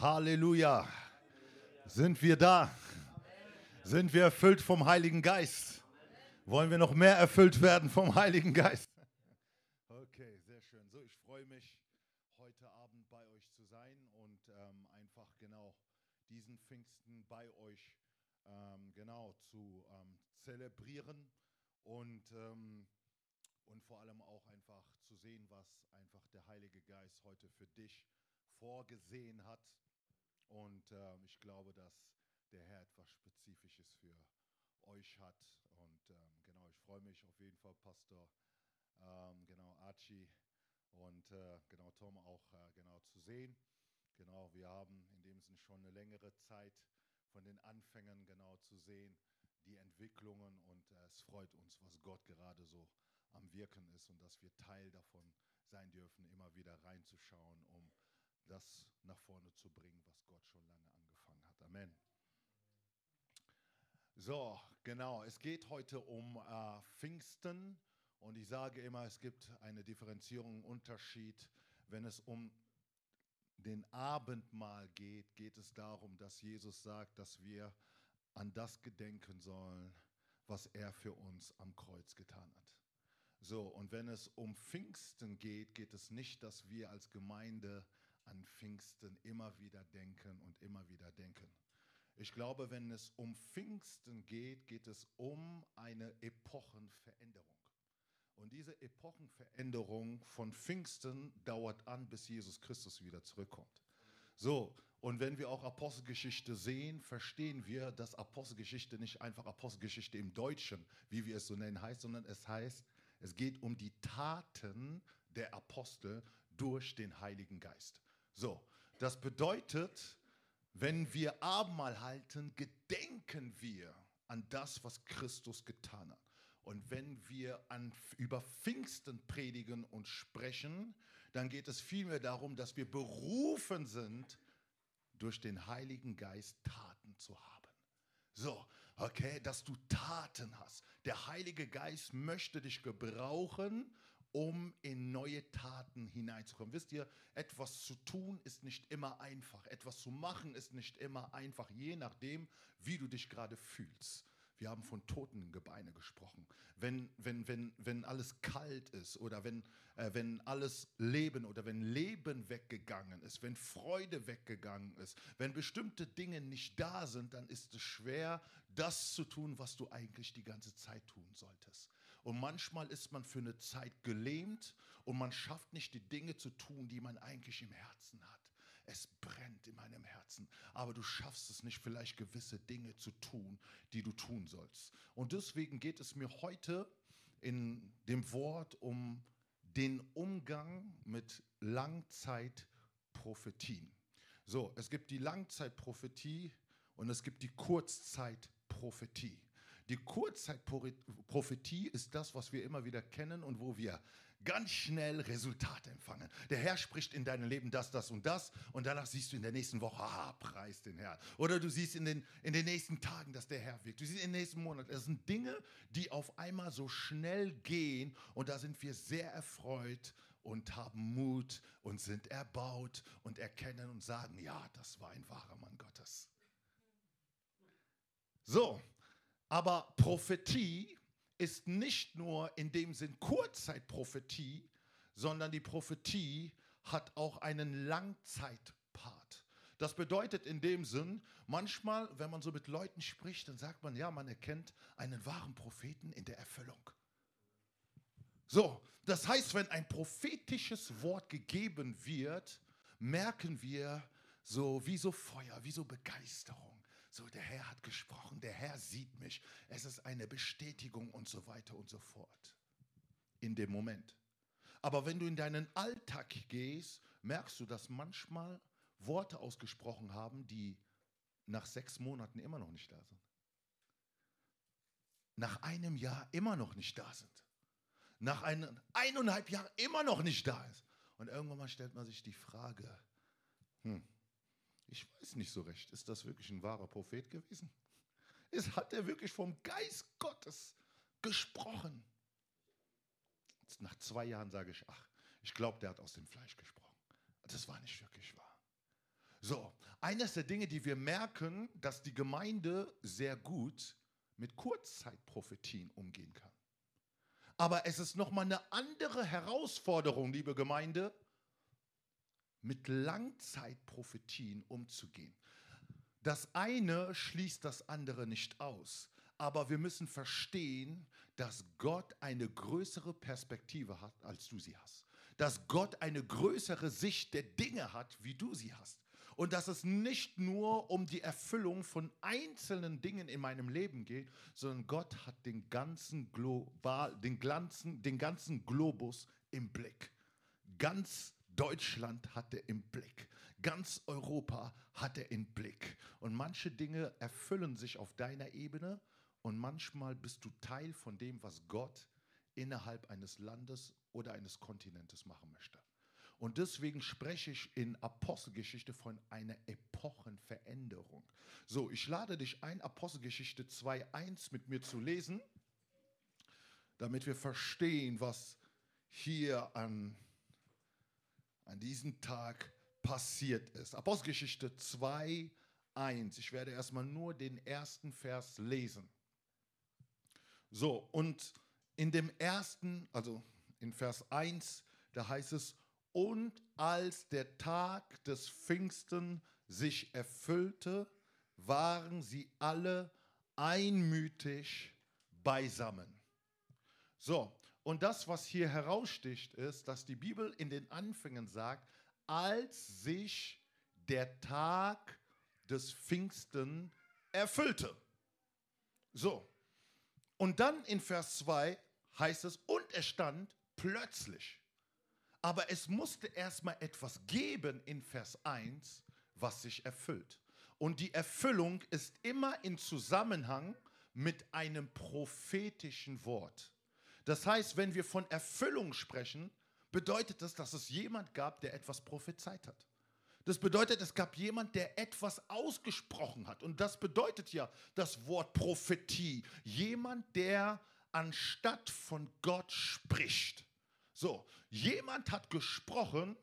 Halleluja. Sind wir da? Sind wir erfüllt vom Heiligen Geist? Wollen wir noch mehr erfüllt werden vom Heiligen Geist? Okay, sehr schön. So, ich freue mich, heute Abend bei euch zu sein und ähm, einfach genau diesen Pfingsten bei euch ähm, genau zu ähm, zelebrieren und, ähm, und vor allem auch einfach zu sehen, was einfach der Heilige Geist heute für dich vorgesehen hat. Und äh, ich glaube, dass der Herr etwas Spezifisches für euch hat. Und ähm, genau, ich freue mich auf jeden Fall, Pastor, ähm, genau, Archie und äh, genau Tom auch äh, genau zu sehen. Genau, wir haben in dem Sinne schon eine längere Zeit von den Anfängen genau zu sehen, die Entwicklungen und äh, es freut uns, was Gott gerade so am Wirken ist und dass wir Teil davon sein dürfen, immer wieder reinzuschauen, um das nach vorne zu bringen, was Gott schon lange angefangen hat. Amen. So, genau. Es geht heute um äh, Pfingsten und ich sage immer, es gibt eine Differenzierung, einen Unterschied. Wenn es um den Abendmahl geht, geht es darum, dass Jesus sagt, dass wir an das gedenken sollen, was er für uns am Kreuz getan hat. So, und wenn es um Pfingsten geht, geht es nicht, dass wir als Gemeinde an Pfingsten immer wieder denken und immer wieder denken. Ich glaube, wenn es um Pfingsten geht, geht es um eine Epochenveränderung. Und diese Epochenveränderung von Pfingsten dauert an, bis Jesus Christus wieder zurückkommt. So, und wenn wir auch Apostelgeschichte sehen, verstehen wir, dass Apostelgeschichte nicht einfach Apostelgeschichte im Deutschen, wie wir es so nennen, heißt, sondern es heißt, es geht um die Taten der Apostel durch den Heiligen Geist. So, das bedeutet, wenn wir Abendmahl halten, gedenken wir an das, was Christus getan hat. Und wenn wir an, über Pfingsten predigen und sprechen, dann geht es vielmehr darum, dass wir berufen sind, durch den Heiligen Geist Taten zu haben. So, okay, dass du Taten hast. Der Heilige Geist möchte dich gebrauchen, um in neue Taten hineinzukommen. Wisst ihr, etwas zu tun ist nicht immer einfach. Etwas zu machen ist nicht immer einfach, je nachdem, wie du dich gerade fühlst. Wir haben von toten Gebeine gesprochen. Wenn, wenn, wenn, wenn alles kalt ist oder wenn, äh, wenn alles Leben oder wenn Leben weggegangen ist, wenn Freude weggegangen ist, wenn bestimmte Dinge nicht da sind, dann ist es schwer, das zu tun, was du eigentlich die ganze Zeit tun solltest. Und manchmal ist man für eine Zeit gelähmt und man schafft nicht die Dinge zu tun, die man eigentlich im Herzen hat. Es brennt in meinem Herzen, aber du schaffst es nicht, vielleicht gewisse Dinge zu tun, die du tun sollst. Und deswegen geht es mir heute in dem Wort um den Umgang mit Langzeitprophetien. So, es gibt die Langzeitprophetie und es gibt die Kurzzeitprophetie. Die Kurzzeitprophetie ist das, was wir immer wieder kennen und wo wir ganz schnell Resultate empfangen. Der Herr spricht in deinem Leben das, das und das und danach siehst du in der nächsten Woche, ah, preis den Herrn. Oder du siehst in den, in den nächsten Tagen, dass der Herr wirkt. Du siehst in den nächsten Monaten. Das sind Dinge, die auf einmal so schnell gehen und da sind wir sehr erfreut und haben Mut und sind erbaut und erkennen und sagen, ja, das war ein wahrer Mann Gottes. So, aber Prophetie ist nicht nur in dem Sinn Kurzzeitprophetie, sondern die Prophetie hat auch einen Langzeitpart. Das bedeutet in dem Sinn, manchmal, wenn man so mit Leuten spricht, dann sagt man, ja, man erkennt einen wahren Propheten in der Erfüllung. So, das heißt, wenn ein prophetisches Wort gegeben wird, merken wir so wie so Feuer, wie so Begeisterung. So, der Herr hat gesprochen, der Herr sieht mich. Es ist eine Bestätigung und so weiter und so fort. In dem Moment. Aber wenn du in deinen Alltag gehst, merkst du, dass manchmal Worte ausgesprochen haben, die nach sechs Monaten immer noch nicht da sind. Nach einem Jahr immer noch nicht da sind. Nach einem, eineinhalb Jahren immer noch nicht da ist. Und irgendwann mal stellt man sich die Frage, hm, ich weiß nicht so recht, ist das wirklich ein wahrer Prophet gewesen? Ist, hat er wirklich vom Geist Gottes gesprochen? Jetzt nach zwei Jahren sage ich, ach, ich glaube, der hat aus dem Fleisch gesprochen. Das war nicht wirklich wahr. So, Eines der Dinge, die wir merken, dass die Gemeinde sehr gut mit Kurzzeitprophetien umgehen kann. Aber es ist nochmal eine andere Herausforderung, liebe Gemeinde, mit Langzeitprophetien umzugehen. Das eine schließt das andere nicht aus. Aber wir müssen verstehen, dass Gott eine größere Perspektive hat, als du sie hast. Dass Gott eine größere Sicht der Dinge hat, wie du sie hast. Und dass es nicht nur um die Erfüllung von einzelnen Dingen in meinem Leben geht, sondern Gott hat den ganzen, Global, den ganzen, den ganzen Globus im Blick. Ganz Deutschland hat er im Blick. Ganz Europa hat er im Blick. Und manche Dinge erfüllen sich auf deiner Ebene und manchmal bist du Teil von dem, was Gott innerhalb eines Landes oder eines Kontinentes machen möchte. Und deswegen spreche ich in Apostelgeschichte von einer Epochenveränderung. So, ich lade dich ein, Apostelgeschichte 2.1 mit mir zu lesen, damit wir verstehen, was hier an, an diesem Tag passiert ist. Apostelgeschichte 2.1. Ich werde erstmal nur den ersten Vers lesen. So, und in dem ersten, also in Vers 1, da heißt es, und als der Tag des Pfingsten sich erfüllte, waren sie alle einmütig beisammen. So, und das, was hier heraussticht, ist, dass die Bibel in den Anfängen sagt, als sich der Tag des Pfingsten erfüllte. So, und dann in Vers 2 heißt es, und er stand plötzlich. Aber es musste erstmal etwas geben in Vers 1, was sich erfüllt. Und die Erfüllung ist immer in Zusammenhang mit einem prophetischen Wort. Das heißt, wenn wir von Erfüllung sprechen, bedeutet das, dass es jemand gab, der etwas prophezeit hat. Das bedeutet, es gab jemand, der etwas ausgesprochen hat. Und das bedeutet ja das Wort Prophetie. Jemand, der anstatt von Gott spricht. So, jemand hat gesprochen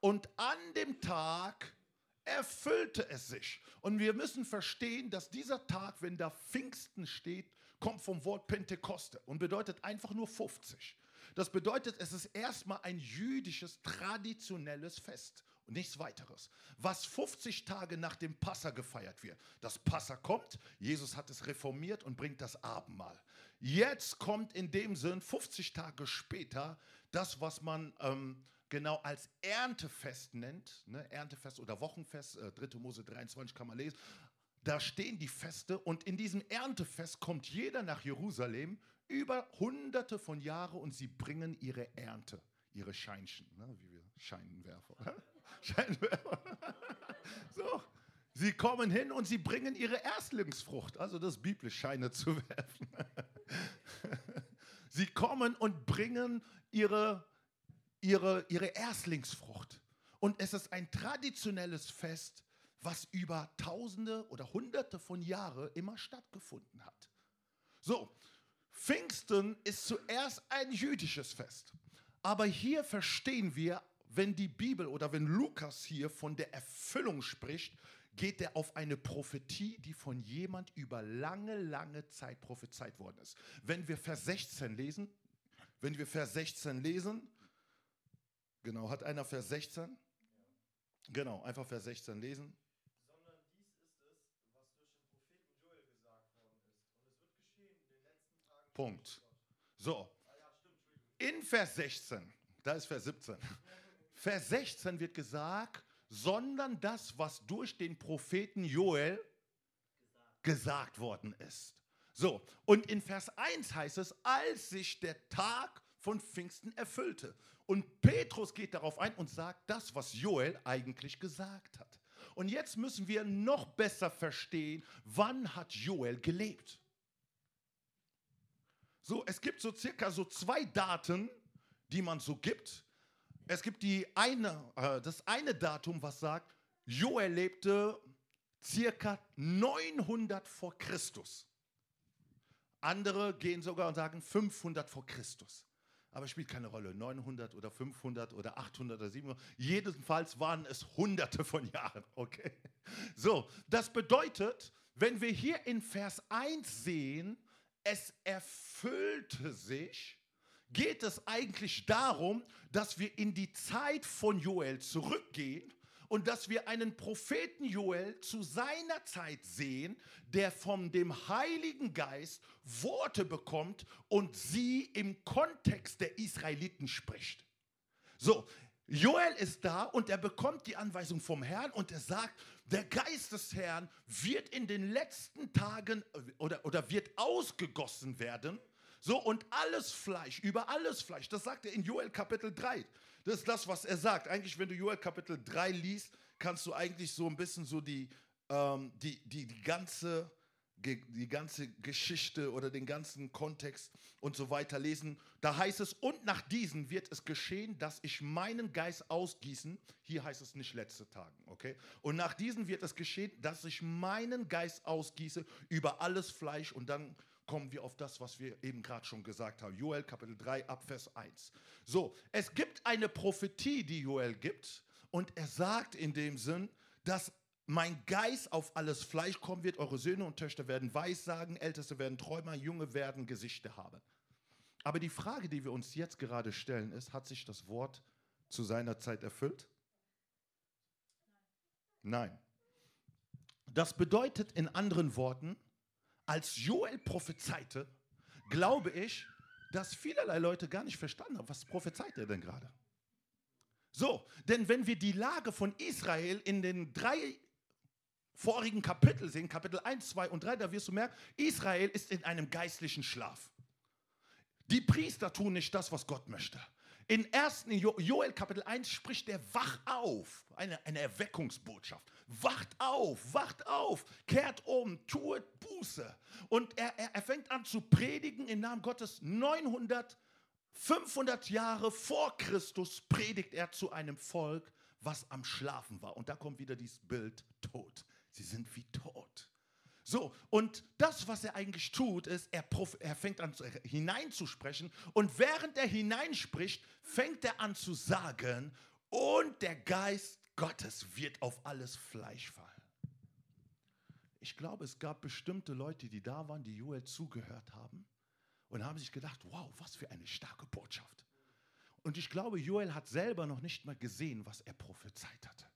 und an dem Tag erfüllte es sich. Und wir müssen verstehen, dass dieser Tag, wenn da Pfingsten steht, kommt vom Wort Pentekoste und bedeutet einfach nur 50. Das bedeutet, es ist erstmal ein jüdisches, traditionelles Fest und nichts weiteres. Was 50 Tage nach dem Passa gefeiert wird. Das Passa kommt, Jesus hat es reformiert und bringt das Abendmahl. Jetzt kommt in dem Sinn 50 Tage später das, was man ähm, genau als Erntefest nennt. Ne? Erntefest oder Wochenfest, äh, 3. Mose 23 kann man lesen. Da stehen die Feste und in diesem Erntefest kommt jeder nach Jerusalem über hunderte von Jahren und sie bringen ihre Ernte, ihre Scheinchen, ne? wie wir Scheinwerfer. Scheinwerfer. so, sie kommen hin und sie bringen ihre Erstlingsfrucht, also das biblisch Scheine zu werfen. sie kommen und bringen ihre, ihre, ihre Erstlingsfrucht. Und es ist ein traditionelles Fest, was über Tausende oder Hunderte von Jahren immer stattgefunden hat. So, Pfingsten ist zuerst ein jüdisches Fest. Aber hier verstehen wir, wenn die Bibel oder wenn Lukas hier von der Erfüllung spricht, geht er auf eine Prophetie, die von jemand über lange, lange Zeit prophezeit worden ist. Wenn wir Vers 16 lesen, wenn wir Vers 16 lesen, genau, hat einer Vers 16? Genau, einfach Vers 16 lesen. Sondern dies ist es, was durch den Propheten Joel gesagt worden ist. Und es wird geschehen in den letzten Tagen. Punkt. So. In Vers 16, da ist Vers 17. Vers 16 wird gesagt, sondern das, was durch den Propheten Joel gesagt worden ist. So, und in Vers 1 heißt es, als sich der Tag von Pfingsten erfüllte. Und Petrus geht darauf ein und sagt das, was Joel eigentlich gesagt hat. Und jetzt müssen wir noch besser verstehen, wann hat Joel gelebt. So, es gibt so circa so zwei Daten, die man so gibt. Es gibt die eine, äh, das eine Datum, was sagt, Joel lebte circa 900 vor Christus. Andere gehen sogar und sagen 500 vor Christus. aber spielt keine Rolle. 900 oder 500 oder 800 oder 700. Jedenfalls waren es Hunderte von Jahren. Okay. So, das bedeutet, wenn wir hier in Vers 1 sehen, es erfüllte sich, geht es eigentlich darum, dass wir in die Zeit von Joel zurückgehen und dass wir einen Propheten Joel zu seiner Zeit sehen, der von dem Heiligen Geist Worte bekommt und sie im Kontext der Israeliten spricht. So, Joel ist da und er bekommt die Anweisung vom Herrn und er sagt, der Geist des Herrn wird in den letzten Tagen äh, oder, oder wird ausgegossen werden. So, und alles Fleisch, über alles Fleisch, das sagt er in Joel Kapitel 3. Das ist das, was er sagt. Eigentlich, wenn du Joel Kapitel 3 liest, kannst du eigentlich so ein bisschen so die, ähm, die, die, die, ganze, die ganze Geschichte oder den ganzen Kontext und so weiter lesen. Da heißt es, und nach diesen wird es geschehen, dass ich meinen Geist ausgießen. Hier heißt es nicht letzte Tagen, okay? Und nach diesen wird es geschehen, dass ich meinen Geist ausgieße über alles Fleisch und dann kommen wir auf das, was wir eben gerade schon gesagt haben. Joel Kapitel 3 Abvers 1. So, es gibt eine Prophetie, die Joel gibt und er sagt in dem Sinn, dass mein Geist auf alles Fleisch kommen wird, eure Söhne und Töchter werden Weissagen, Älteste werden Träumer, Junge werden Gesichter haben. Aber die Frage, die wir uns jetzt gerade stellen, ist, hat sich das Wort zu seiner Zeit erfüllt? Nein. Das bedeutet in anderen Worten, als Joel prophezeite, glaube ich, dass vielerlei Leute gar nicht verstanden haben, was prophezeit er denn gerade. So, denn wenn wir die Lage von Israel in den drei vorigen Kapiteln sehen, Kapitel 1, 2 und 3, da wirst du merken, Israel ist in einem geistlichen Schlaf. Die Priester tun nicht das, was Gott möchte. In 1. Joel Kapitel 1 spricht der Wach auf, eine, eine Erweckungsbotschaft. Wacht auf, wacht auf, kehrt um, tut Buße. Und er, er, er fängt an zu predigen im Namen Gottes. 900, 500 Jahre vor Christus predigt er zu einem Volk, was am Schlafen war. Und da kommt wieder dieses Bild tot. Sie sind wie tot. So, und das, was er eigentlich tut, ist, er, er fängt an hineinzusprechen und während er hineinspricht, fängt er an zu sagen, und der Geist Gottes wird auf alles Fleisch fallen. Ich glaube, es gab bestimmte Leute, die da waren, die Joel zugehört haben und haben sich gedacht, wow, was für eine starke Botschaft. Und ich glaube, Joel hat selber noch nicht mal gesehen, was er prophezeit hatte.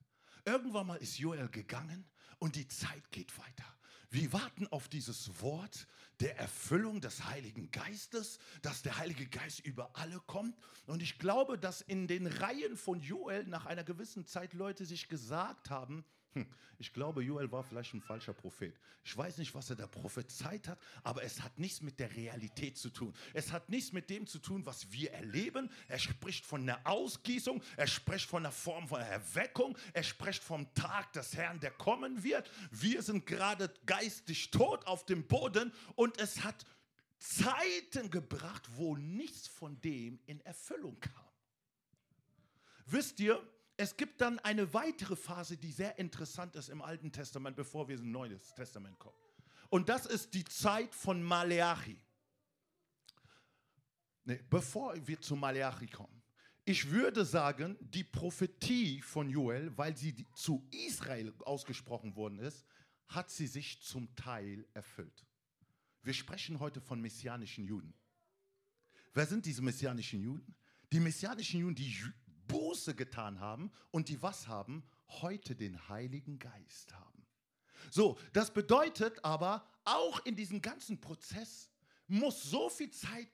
Irgendwann mal ist Joel gegangen und die Zeit geht weiter. Wir warten auf dieses Wort der Erfüllung des Heiligen Geistes, dass der Heilige Geist über alle kommt. Und ich glaube, dass in den Reihen von Joel nach einer gewissen Zeit Leute sich gesagt haben, hm, ich glaube, Joel war vielleicht ein falscher Prophet. Ich weiß nicht, was er da prophezeit hat, aber es hat nichts mit der Realität zu tun. Es hat nichts mit dem zu tun, was wir erleben. Er spricht von einer Ausgießung, er spricht von einer Form von Erweckung, er spricht vom Tag des Herrn, der kommen wird. Wir sind gerade geistig tot auf dem Boden und es hat Zeiten gebracht, wo nichts von dem in Erfüllung kam. Wisst ihr, es gibt dann eine weitere Phase, die sehr interessant ist im Alten Testament, bevor wir ins Neue Testament kommen. Und das ist die Zeit von Maleachi. Nee, bevor wir zu Maleachi kommen. Ich würde sagen, die Prophetie von Joel, weil sie zu Israel ausgesprochen worden ist, hat sie sich zum Teil erfüllt. Wir sprechen heute von messianischen Juden. Wer sind diese messianischen Juden? Die messianischen Juden, die Buße getan haben und die was haben? Heute den Heiligen Geist haben. So, das bedeutet aber, auch in diesem ganzen Prozess muss so viel Zeit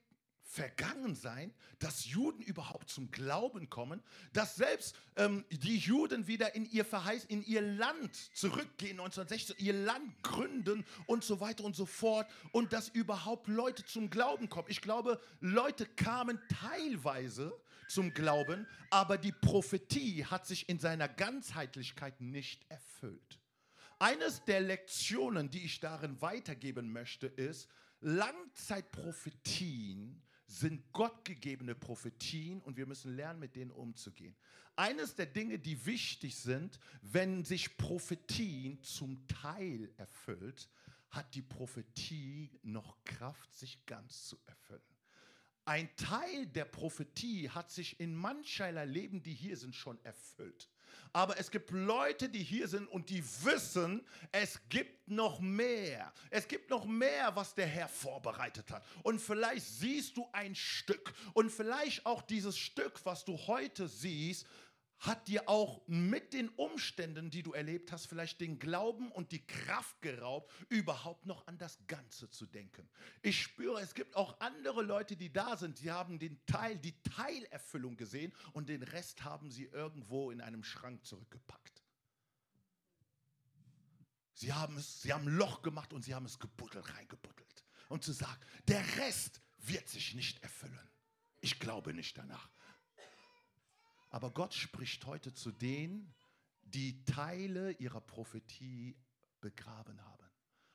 vergangen sein, dass Juden überhaupt zum Glauben kommen, dass selbst ähm, die Juden wieder in ihr Verheiß, in ihr Land zurückgehen, 1916, ihr Land gründen und so weiter und so fort und dass überhaupt Leute zum Glauben kommen. Ich glaube, Leute kamen teilweise zum Glauben, aber die Prophetie hat sich in seiner Ganzheitlichkeit nicht erfüllt. Eines der Lektionen, die ich darin weitergeben möchte, ist, Langzeitprophetien sind gottgegebene Prophetien und wir müssen lernen, mit denen umzugehen. Eines der Dinge, die wichtig sind, wenn sich Prophetien zum Teil erfüllt, hat die Prophetie noch Kraft, sich ganz zu erfüllen. ein Teil der Prophetie hat sich in mancherlei Leben, die hier sind, schon erfüllt. Aber es gibt Leute, die hier sind und die wissen, es gibt noch mehr. Es gibt noch mehr, was der Herr vorbereitet hat. Und vielleicht siehst du ein Stück. Und vielleicht auch dieses Stück, was du heute siehst, hat dir auch mit den Umständen, die du erlebt hast, vielleicht den Glauben und die Kraft geraubt, überhaupt noch an das Ganze zu denken. Ich spüre, es gibt auch andere Leute, die da sind, die haben den Teil, die Teilerfüllung gesehen und den Rest haben sie irgendwo in einem Schrank zurückgepackt. Sie haben es, sie haben ein Loch gemacht und sie haben es gebuddelt, reingebuddelt. Und zu sagen, der Rest wird sich nicht erfüllen. Ich glaube nicht danach. Aber Gott spricht heute zu denen, die Teile ihrer Prophetie begraben haben.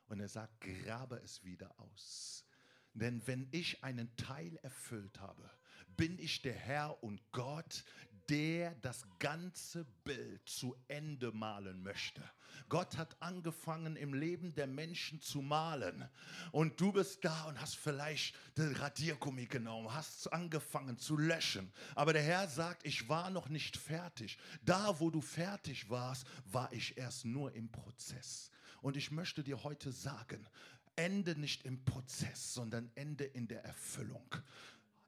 Und er sagt, grabe es wieder aus. Denn wenn ich einen Teil erfüllt habe, bin ich der Herr und Gott, der das ganze Bild zu Ende malen möchte. Gott hat angefangen im Leben der Menschen zu malen. Und du bist da und hast vielleicht den Radiergummi genommen, hast angefangen zu löschen. Aber der Herr sagt, ich war noch nicht fertig. Da, wo du fertig warst, war ich erst nur im Prozess. Und ich möchte dir heute sagen, Ende nicht im Prozess, sondern Ende in der Erfüllung.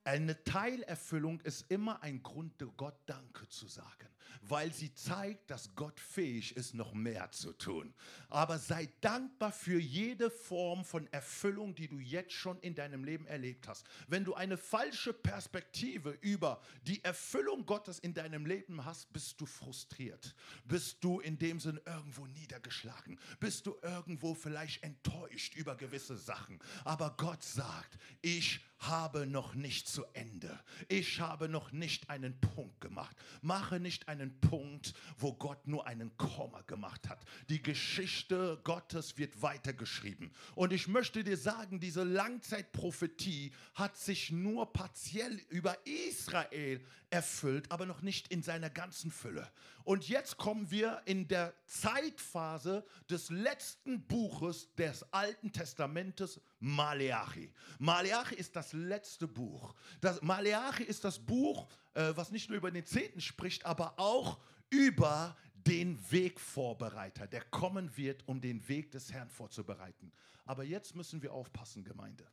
Eine Teilerfüllung ist immer ein Grund, Gott Danke zu sagen, weil sie zeigt, dass Gott fähig ist, noch mehr zu tun. Aber sei dankbar für jede Form von Erfüllung, die du jetzt schon in deinem Leben erlebt hast. Wenn du eine falsche Perspektive über die Erfüllung Gottes in deinem Leben hast, bist du frustriert. Bist du in dem Sinn irgendwo niedergeschlagen. Bist du irgendwo vielleicht enttäuscht über gewisse Sachen. Aber Gott sagt, ich habe noch nicht zu Ende. Ich habe noch nicht einen Punkt gemacht. Mache nicht einen Punkt, wo Gott nur einen Komma gemacht hat. Die Geschichte Gottes wird weitergeschrieben. Und ich möchte dir sagen, diese Langzeitprophetie hat sich nur partiell über Israel erfüllt, aber noch nicht in seiner ganzen Fülle. Und jetzt kommen wir in der Zeitphase des letzten Buches des Alten Testamentes, Maleachi. Maleachi ist das letzte Buch. Das Maleachi ist das Buch, äh, was nicht nur über den Zehnten spricht, aber auch über den Wegvorbereiter, der kommen wird, um den Weg des Herrn vorzubereiten. Aber jetzt müssen wir aufpassen, Gemeinde.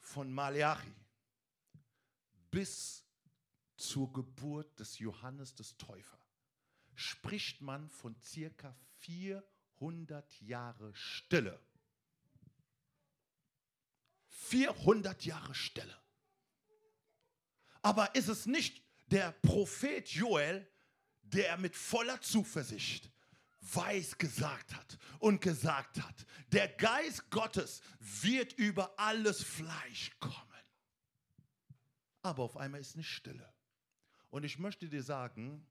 Von Maleachi bis zur Geburt des Johannes des Täufer spricht man von circa 400 Jahre Stille. 400 Jahre Stille. Aber ist es nicht der Prophet Joel, der mit voller Zuversicht weiß gesagt hat und gesagt hat, der Geist Gottes wird über alles Fleisch kommen. Aber auf einmal ist eine Stille. Und ich möchte dir sagen,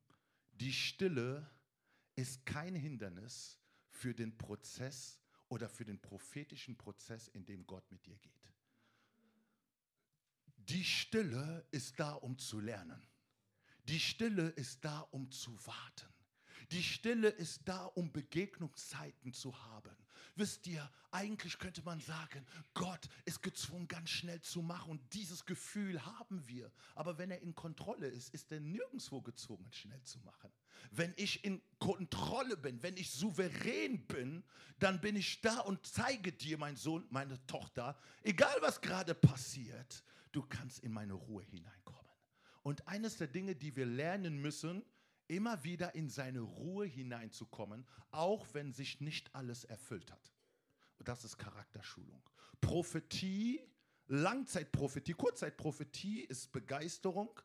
die Stille ist kein Hindernis für den Prozess oder für den prophetischen Prozess, in dem Gott mit dir geht. Die Stille ist da, um zu lernen. Die Stille ist da, um zu warten. Die Stille ist da, um Begegnungszeiten zu haben. Wisst ihr, eigentlich könnte man sagen, Gott ist gezwungen, ganz schnell zu machen und dieses Gefühl haben wir. Aber wenn er in Kontrolle ist, ist er nirgendwo gezwungen, schnell zu machen. Wenn ich in Kontrolle bin, wenn ich souverän bin, dann bin ich da und zeige dir, mein Sohn, meine Tochter, egal was gerade passiert, du kannst in meine Ruhe hineinkommen. Und eines der Dinge, die wir lernen müssen, immer wieder in seine Ruhe hineinzukommen, auch wenn sich nicht alles erfüllt hat. Das ist Charakterschulung. Prophetie, Langzeitprophetie, Kurzzeitprophetie ist Begeisterung,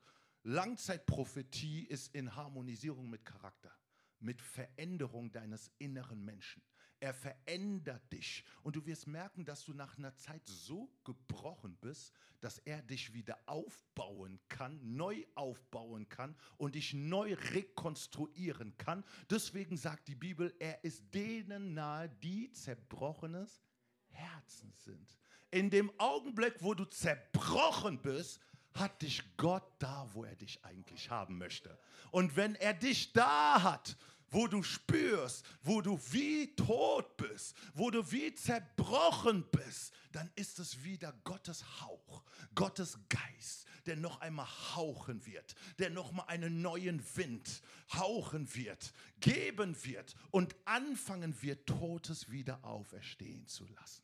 Langzeitprophetie ist in Harmonisierung mit Charakter, mit Veränderung deines inneren Menschen. Er verändert dich. Und du wirst merken, dass du nach einer Zeit so gebrochen bist, dass er dich wieder aufbauen kann, neu aufbauen kann und dich neu rekonstruieren kann. Deswegen sagt die Bibel, er ist denen nahe, die zerbrochenes Herzen sind. In dem Augenblick, wo du zerbrochen bist, hat dich Gott da, wo er dich eigentlich haben möchte. Und wenn er dich da hat, wo du spürst, wo du wie tot bist, wo du wie zerbrochen bist, dann ist es wieder Gottes Hauch, Gottes Geist, der noch einmal hauchen wird, der noch mal einen neuen Wind hauchen wird, geben wird und anfangen wird, Totes wieder auferstehen zu lassen.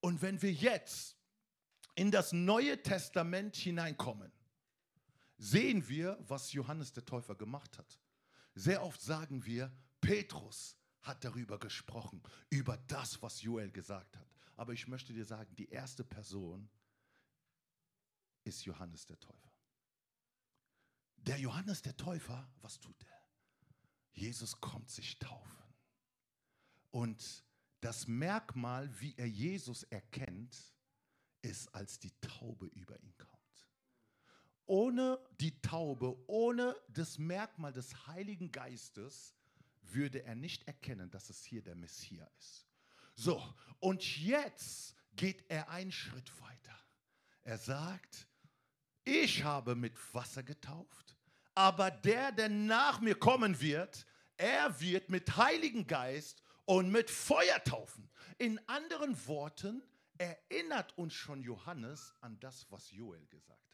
Und wenn wir jetzt in das Neue Testament hineinkommen, sehen wir, was Johannes der Täufer gemacht hat. Sehr oft sagen wir, Petrus hat darüber gesprochen, über das, was Joel gesagt hat. Aber ich möchte dir sagen, die erste Person ist Johannes der Täufer. Der Johannes der Täufer, was tut er? Jesus kommt sich taufen. Und das Merkmal, wie er Jesus erkennt, ist, als die Taube über ihn kommt ohne die Taube, ohne das Merkmal des Heiligen Geistes, würde er nicht erkennen, dass es hier der Messias ist. So, und jetzt geht er einen Schritt weiter. Er sagt, ich habe mit Wasser getauft, aber der, der nach mir kommen wird, er wird mit Heiligen Geist und mit Feuer taufen. In anderen Worten erinnert uns schon Johannes an das, was Joel gesagt hat.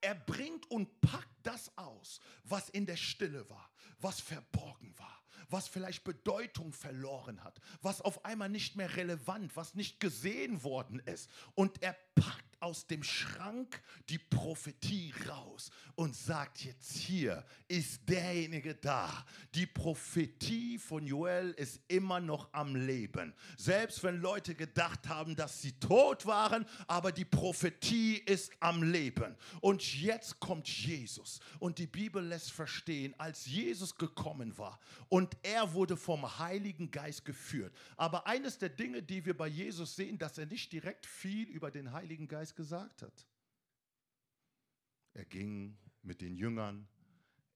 Er bringt und packt das aus, was in der Stille war, was verborgen war, was vielleicht Bedeutung verloren hat, was auf einmal nicht mehr relevant, was nicht gesehen worden ist. Und er packt aus dem Schrank die Prophetie raus und sagt jetzt hier ist derjenige da. Die Prophetie von Joel ist immer noch am Leben. Selbst wenn Leute gedacht haben, dass sie tot waren, aber die Prophetie ist am Leben. Und jetzt kommt Jesus und die Bibel lässt verstehen, als Jesus gekommen war und er wurde vom Heiligen Geist geführt. Aber eines der Dinge, die wir bei Jesus sehen, dass er nicht direkt viel über den Heiligen Geist Geist gesagt hat. Er ging mit den Jüngern,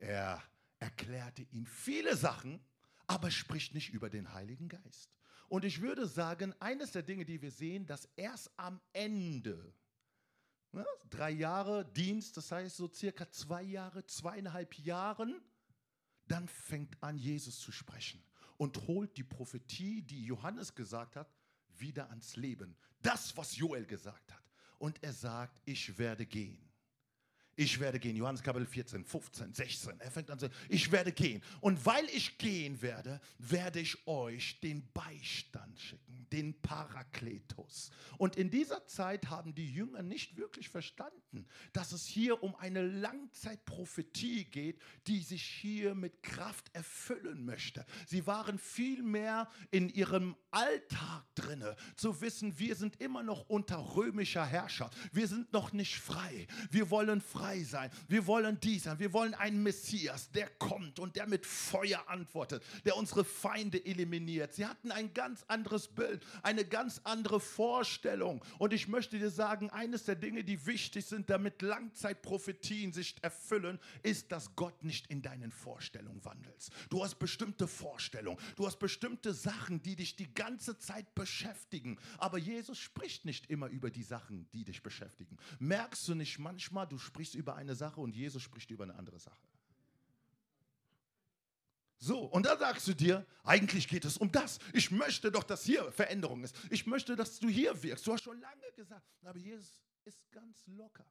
er erklärte ihnen viele Sachen, aber spricht nicht über den Heiligen Geist. Und ich würde sagen, eines der Dinge, die wir sehen, dass erst am Ende, ne, drei Jahre Dienst, das heißt so circa zwei Jahre, zweieinhalb Jahren, dann fängt an, Jesus zu sprechen und holt die Prophetie, die Johannes gesagt hat, wieder ans Leben. Das, was Joel gesagt hat und er sagt, ich werde gehen. Ich werde gehen. Johannes Kapitel 14, 15, 16. Er fängt an zu sagen, ich werde gehen. Und weil ich gehen werde, werde ich euch den Beistand schicken, den Parakletos. Und in dieser Zeit haben die Jünger nicht wirklich verstanden, dass es hier um eine Langzeitprophetie geht, die sich hier mit Kraft erfüllen möchte. Sie waren viel mehr in ihrem Alltag drinne, zu wissen, wir sind immer noch unter römischer Herrschaft. Wir sind noch nicht frei. Wir wollen frei sein. Wir wollen dies sein. Wir wollen einen Messias, der kommt und der mit Feuer antwortet, der unsere Feinde eliminiert. Sie hatten ein ganz anderes Bild, eine ganz andere Vorstellung. Und ich möchte dir sagen, eines der Dinge, die wichtig sind, damit Langzeitprophetien sich erfüllen, ist, dass Gott nicht in deinen Vorstellungen wandelt. Du hast bestimmte Vorstellungen, du hast bestimmte Sachen, die dich die ganze Zeit beschäftigen. Aber Jesus spricht nicht immer über die Sachen, die dich beschäftigen. Merkst du nicht manchmal, du sprichst über eine Sache und Jesus spricht über eine andere Sache? So, und dann sagst du dir, eigentlich geht es um das. Ich möchte doch, dass hier Veränderung ist. Ich möchte, dass du hier wirkst. Du hast schon lange gesagt, aber Jesus ist ganz locker.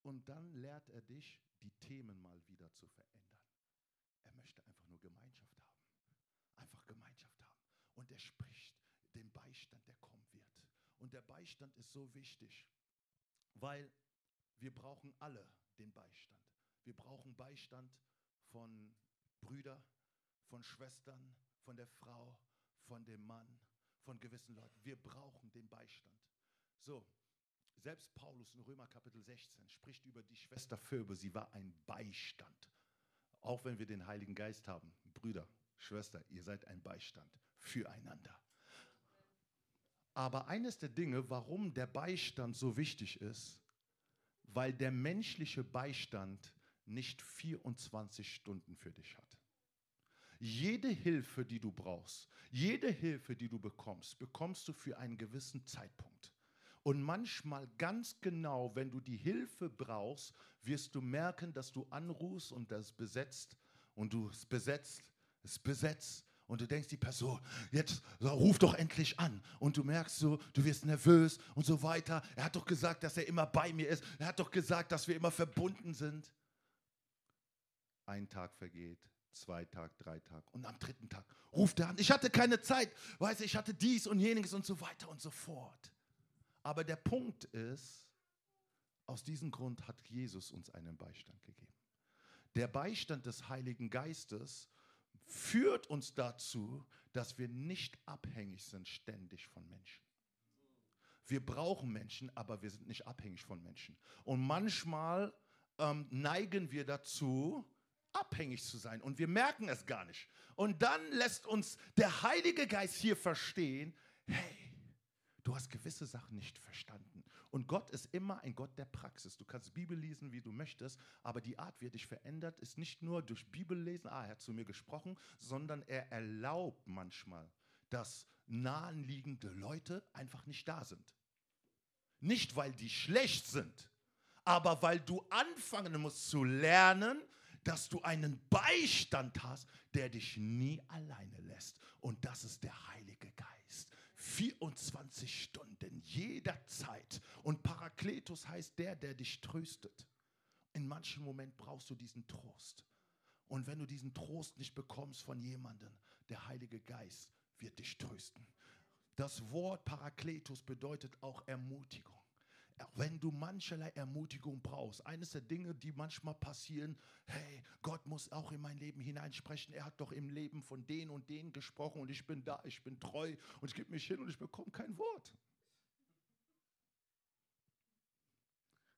Und dann lehrt er dich, die Themen mal wieder zu verändern. Er möchte einfach nur Gemeinschaft einfach Gemeinschaft haben. Und er spricht den Beistand, der kommen wird. Und der Beistand ist so wichtig, weil wir brauchen alle den Beistand. Wir brauchen Beistand von Brüdern, von Schwestern, von der Frau, von dem Mann, von gewissen Leuten. Wir brauchen den Beistand. So, selbst Paulus in Römer Kapitel 16 spricht über die Schwester Phoebe. Sie war ein Beistand. Auch wenn wir den Heiligen Geist haben. Brüder, Schwester, ihr seid ein Beistand füreinander. Aber eines der Dinge, warum der Beistand so wichtig ist, weil der menschliche Beistand nicht 24 Stunden für dich hat. Jede Hilfe, die du brauchst, jede Hilfe, die du bekommst, bekommst du für einen gewissen Zeitpunkt. Und manchmal ganz genau, wenn du die Hilfe brauchst, wirst du merken, dass du anrufst und das besetzt und du es besetzt, es besetzt und du denkst, die Person, jetzt ruf doch endlich an. Und du merkst so, du wirst nervös und so weiter. Er hat doch gesagt, dass er immer bei mir ist. Er hat doch gesagt, dass wir immer verbunden sind. Ein Tag vergeht, zwei Tag, drei Tag und am dritten Tag ruft er an. Ich hatte keine Zeit, weiß ich hatte dies und jeniges und so weiter und so fort. Aber der Punkt ist, aus diesem Grund hat Jesus uns einen Beistand gegeben. Der Beistand des Heiligen Geistes führt uns dazu, dass wir nicht abhängig sind ständig von Menschen. Wir brauchen Menschen, aber wir sind nicht abhängig von Menschen. Und manchmal ähm, neigen wir dazu, abhängig zu sein und wir merken es gar nicht. Und dann lässt uns der Heilige Geist hier verstehen, hey, du hast gewisse Sachen nicht verstanden. Und Gott ist immer ein Gott der Praxis. Du kannst Bibel lesen, wie du möchtest, aber die Art, wie er dich verändert, ist nicht nur durch Bibellesen, ah, er hat zu mir gesprochen, sondern er erlaubt manchmal, dass nahenliegende Leute einfach nicht da sind. Nicht, weil die schlecht sind, aber weil du anfangen musst zu lernen, dass du einen Beistand hast, der dich nie alleine lässt. Und das ist der Heilige Geist. 24 Stunden, jederzeit. Und Parakletos heißt der, der dich tröstet. In manchen Moment brauchst du diesen Trost. Und wenn du diesen Trost nicht bekommst von jemandem, der Heilige Geist wird dich trösten. Das Wort Parakletos bedeutet auch Ermutigung wenn du mancherlei Ermutigung brauchst, eines der Dinge, die manchmal passieren, hey, Gott muss auch in mein Leben hineinsprechen. Er hat doch im Leben von den und denen gesprochen und ich bin da, ich bin treu und ich gebe mich hin und ich bekomme kein Wort.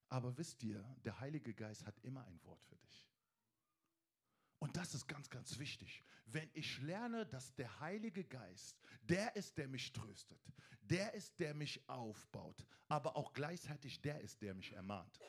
Aber wisst ihr, der Heilige Geist hat immer ein Wort für dich. Und das ist ganz, ganz wichtig. Wenn ich lerne, dass der Heilige Geist, der ist, der mich tröstet, der ist, der mich aufbaut, aber auch gleichzeitig der ist, der mich ermahnt.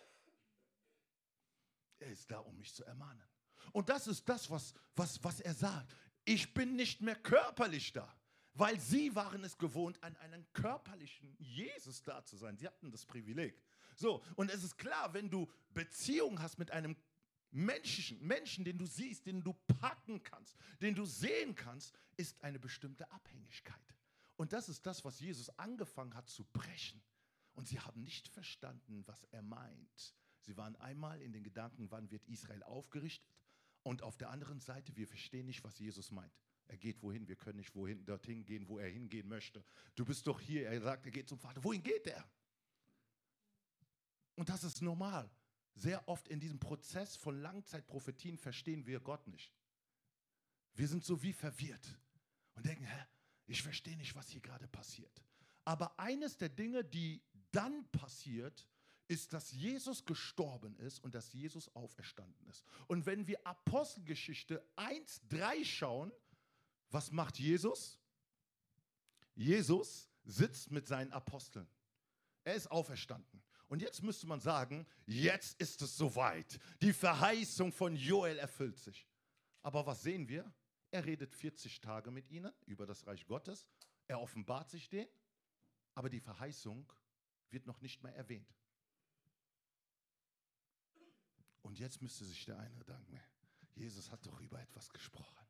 Er ist da, um mich zu ermahnen. Und das ist das, was, was, was er sagt. Ich bin nicht mehr körperlich da, weil sie waren es gewohnt, an einem körperlichen Jesus da zu sein. Sie hatten das Privileg. So, und es ist klar, wenn du Beziehung hast mit einem menschlichen Menschen, den du siehst, den du packen kannst, den du sehen kannst, ist eine bestimmte Abhängigkeit. Und das ist das, was Jesus angefangen hat zu brechen. Und sie haben nicht verstanden, was er meint. Sie waren einmal in den Gedanken, wann wird Israel aufgerichtet? Und auf der anderen Seite, wir verstehen nicht, was Jesus meint. Er geht wohin, wir können nicht wohin, dorthin gehen, wo er hingehen möchte. Du bist doch hier, er sagt, er geht zum Vater. Wohin geht er? Und das ist normal. Sehr oft in diesem Prozess von Langzeitprophetien verstehen wir Gott nicht. Wir sind so wie verwirrt und denken, hä, ich verstehe nicht, was hier gerade passiert. Aber eines der Dinge, die dann passiert, ist, dass Jesus gestorben ist und dass Jesus auferstanden ist. Und wenn wir Apostelgeschichte 1, 3 schauen, was macht Jesus? Jesus sitzt mit seinen Aposteln. Er ist auferstanden. Und jetzt müsste man sagen, jetzt ist es soweit. Die Verheißung von Joel erfüllt sich. Aber was sehen wir? Er redet 40 Tage mit ihnen über das Reich Gottes. Er offenbart sich denen, aber die Verheißung wird noch nicht mehr erwähnt. Und jetzt müsste sich der eine denken, Jesus hat doch über etwas gesprochen.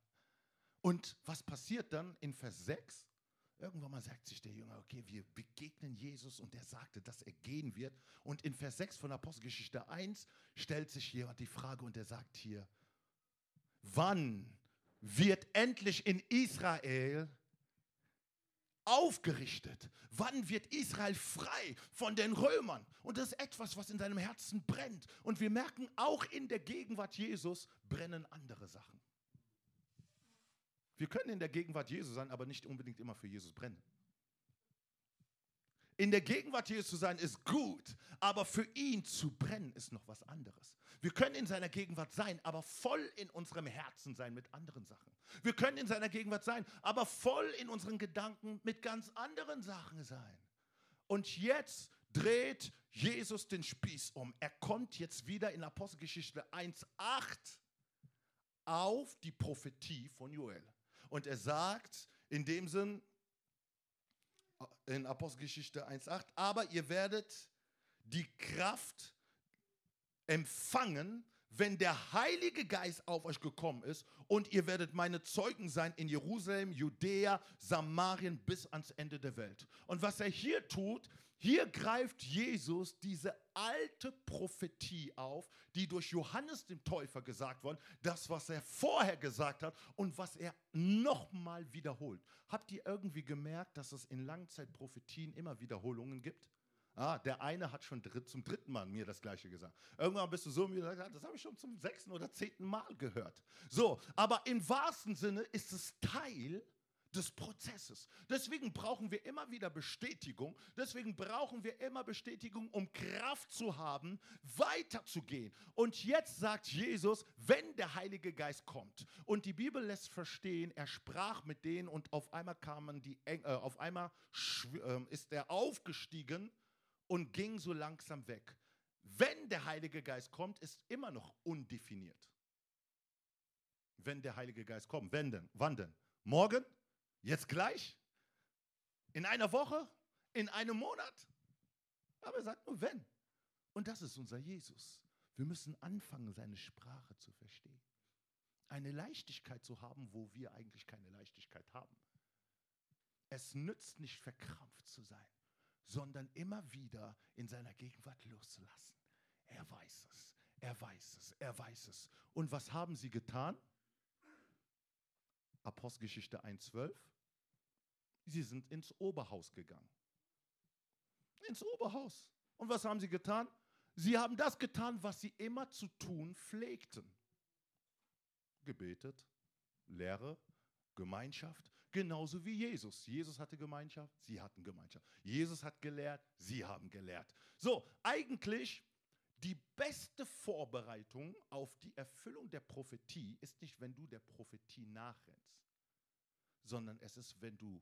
Und was passiert dann in Vers 6? Irgendwann mal sagt sich der Jünger, okay, wir begegnen Jesus und er sagte, dass er gehen wird. Und in Vers 6 von Apostelgeschichte 1 stellt sich jemand die Frage und er sagt hier, wann wird endlich in Israel aufgerichtet? Wann wird Israel frei von den Römern? Und das ist etwas, was in seinem Herzen brennt. Und wir merken auch in der Gegenwart Jesus brennen andere Sachen. Wir können in der Gegenwart Jesus sein, aber nicht unbedingt immer für Jesus brennen. In der Gegenwart Jesus zu sein ist gut, aber für ihn zu brennen ist noch was anderes. Wir können in seiner Gegenwart sein, aber voll in unserem Herzen sein mit anderen Sachen. Wir können in seiner Gegenwart sein, aber voll in unseren Gedanken mit ganz anderen Sachen sein. Und jetzt dreht Jesus den Spieß um. Er kommt jetzt wieder in Apostelgeschichte 1.8 auf die Prophetie von Joel. Und er sagt in dem Sinn, in Apostelgeschichte 1.8, aber ihr werdet die Kraft empfangen, wenn der Heilige Geist auf euch gekommen ist und ihr werdet meine Zeugen sein in Jerusalem, Judäa, Samarien bis ans Ende der Welt. Und was er hier tut, hier greift Jesus diese alte Prophetie auf, die durch Johannes dem Täufer gesagt wurde, das, was er vorher gesagt hat und was er nochmal wiederholt. Habt ihr irgendwie gemerkt, dass es in Langzeitprophetien immer Wiederholungen gibt? Ah, der eine hat schon dritt, zum dritten Mal mir das Gleiche gesagt. Irgendwann bist du so müde, das habe ich schon zum sechsten oder zehnten Mal gehört. So, aber im wahrsten Sinne ist es Teil des Prozesses. Deswegen brauchen wir immer wieder Bestätigung. Deswegen brauchen wir immer Bestätigung, um Kraft zu haben, weiterzugehen. Und jetzt sagt Jesus, wenn der Heilige Geist kommt. Und die Bibel lässt verstehen, er sprach mit denen und auf einmal kamen die, äh, auf einmal äh, ist er aufgestiegen und ging so langsam weg. Wenn der Heilige Geist kommt, ist immer noch undefiniert. Wenn der Heilige Geist kommt, wenn denn? Wann denn? Morgen? Jetzt gleich? In einer Woche? In einem Monat? Aber er sagt nur wenn. Und das ist unser Jesus. Wir müssen anfangen, seine Sprache zu verstehen. Eine Leichtigkeit zu haben, wo wir eigentlich keine Leichtigkeit haben. Es nützt nicht verkrampft zu sein sondern immer wieder in seiner Gegenwart loszulassen. Er weiß es, er weiß es, er weiß es. Und was haben sie getan? Apostelgeschichte 1.12. Sie sind ins Oberhaus gegangen. Ins Oberhaus. Und was haben sie getan? Sie haben das getan, was sie immer zu tun pflegten. Gebetet, Lehre, Gemeinschaft, genauso wie Jesus. Jesus hatte Gemeinschaft, sie hatten Gemeinschaft. Jesus hat gelehrt, sie haben gelehrt. So, eigentlich die beste Vorbereitung auf die Erfüllung der Prophetie ist nicht, wenn du der Prophetie nachrennst, sondern es ist, wenn du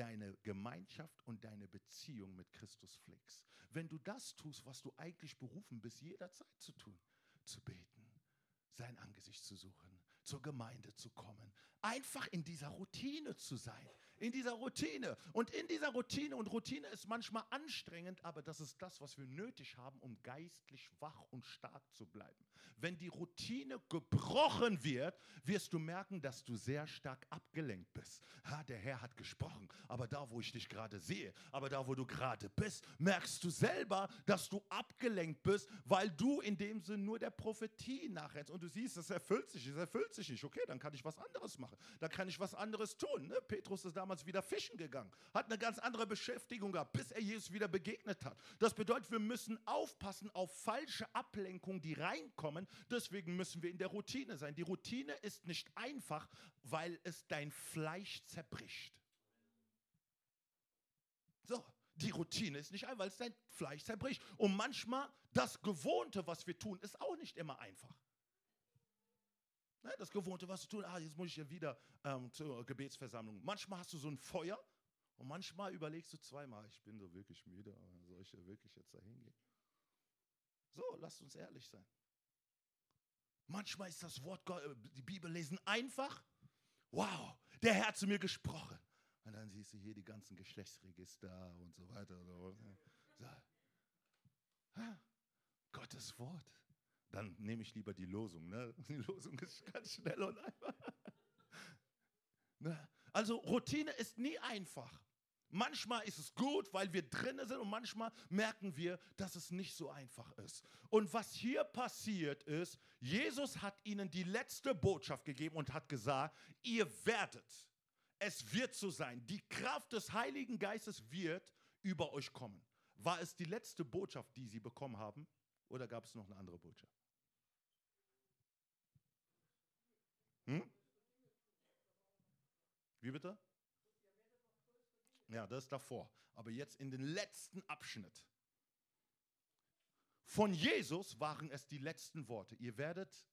deine Gemeinschaft und deine Beziehung mit Christus pflegst. Wenn du das tust, was du eigentlich berufen bist, jederzeit zu tun, zu beten, sein Angesicht zu suchen, zur Gemeinde zu kommen. Einfach in dieser Routine zu sein. In dieser Routine. Und in dieser Routine, und Routine ist manchmal anstrengend, aber das ist das, was wir nötig haben, um geistlich wach und stark zu bleiben. Wenn die Routine gebrochen wird, wirst du merken, dass du sehr stark abgelenkt bist. Ha, der Herr hat gesprochen, aber da, wo ich dich gerade sehe, aber da, wo du gerade bist, merkst du selber, dass du abgelenkt bist, weil du in dem Sinn nur der Prophetie nachrennst. Und du siehst, es erfüllt sich, es erfüllt sich nicht. Okay, dann kann ich was anderes machen. Da kann ich was anderes tun. Ne? Petrus ist damals wieder fischen gegangen, hat eine ganz andere Beschäftigung gehabt, bis er Jesus wieder begegnet hat. Das bedeutet, wir müssen aufpassen auf falsche Ablenkungen, die reinkommen. Deswegen müssen wir in der Routine sein. Die Routine ist nicht einfach, weil es dein Fleisch zerbricht. So, die Routine ist nicht einfach, weil es dein Fleisch zerbricht. Und manchmal das Gewohnte, was wir tun, ist auch nicht immer einfach. Ne, das Gewohnte, was du tun, ah, jetzt muss ich ja wieder ähm, zur Gebetsversammlung. Manchmal hast du so ein Feuer und manchmal überlegst du zweimal, ich bin so wirklich müde, soll ich ja wirklich jetzt da hingehen? So, lasst uns ehrlich sein. Manchmal ist das Wort Gott, äh, die Bibel lesen einfach. Wow, der Herr hat zu mir gesprochen. Und dann siehst du hier die ganzen Geschlechtsregister und so weiter. So. Gottes Wort dann nehme ich lieber die Losung. Ne? Die Losung ist ganz schnell und einfach. Ne? Also Routine ist nie einfach. Manchmal ist es gut, weil wir drinnen sind und manchmal merken wir, dass es nicht so einfach ist. Und was hier passiert ist, Jesus hat ihnen die letzte Botschaft gegeben und hat gesagt, ihr werdet, es wird so sein, die Kraft des Heiligen Geistes wird über euch kommen. War es die letzte Botschaft, die sie bekommen haben oder gab es noch eine andere Botschaft? Hm? Wie bitte? Ja, das ist davor. Aber jetzt in den letzten Abschnitt. Von Jesus waren es die letzten Worte. Ihr werdet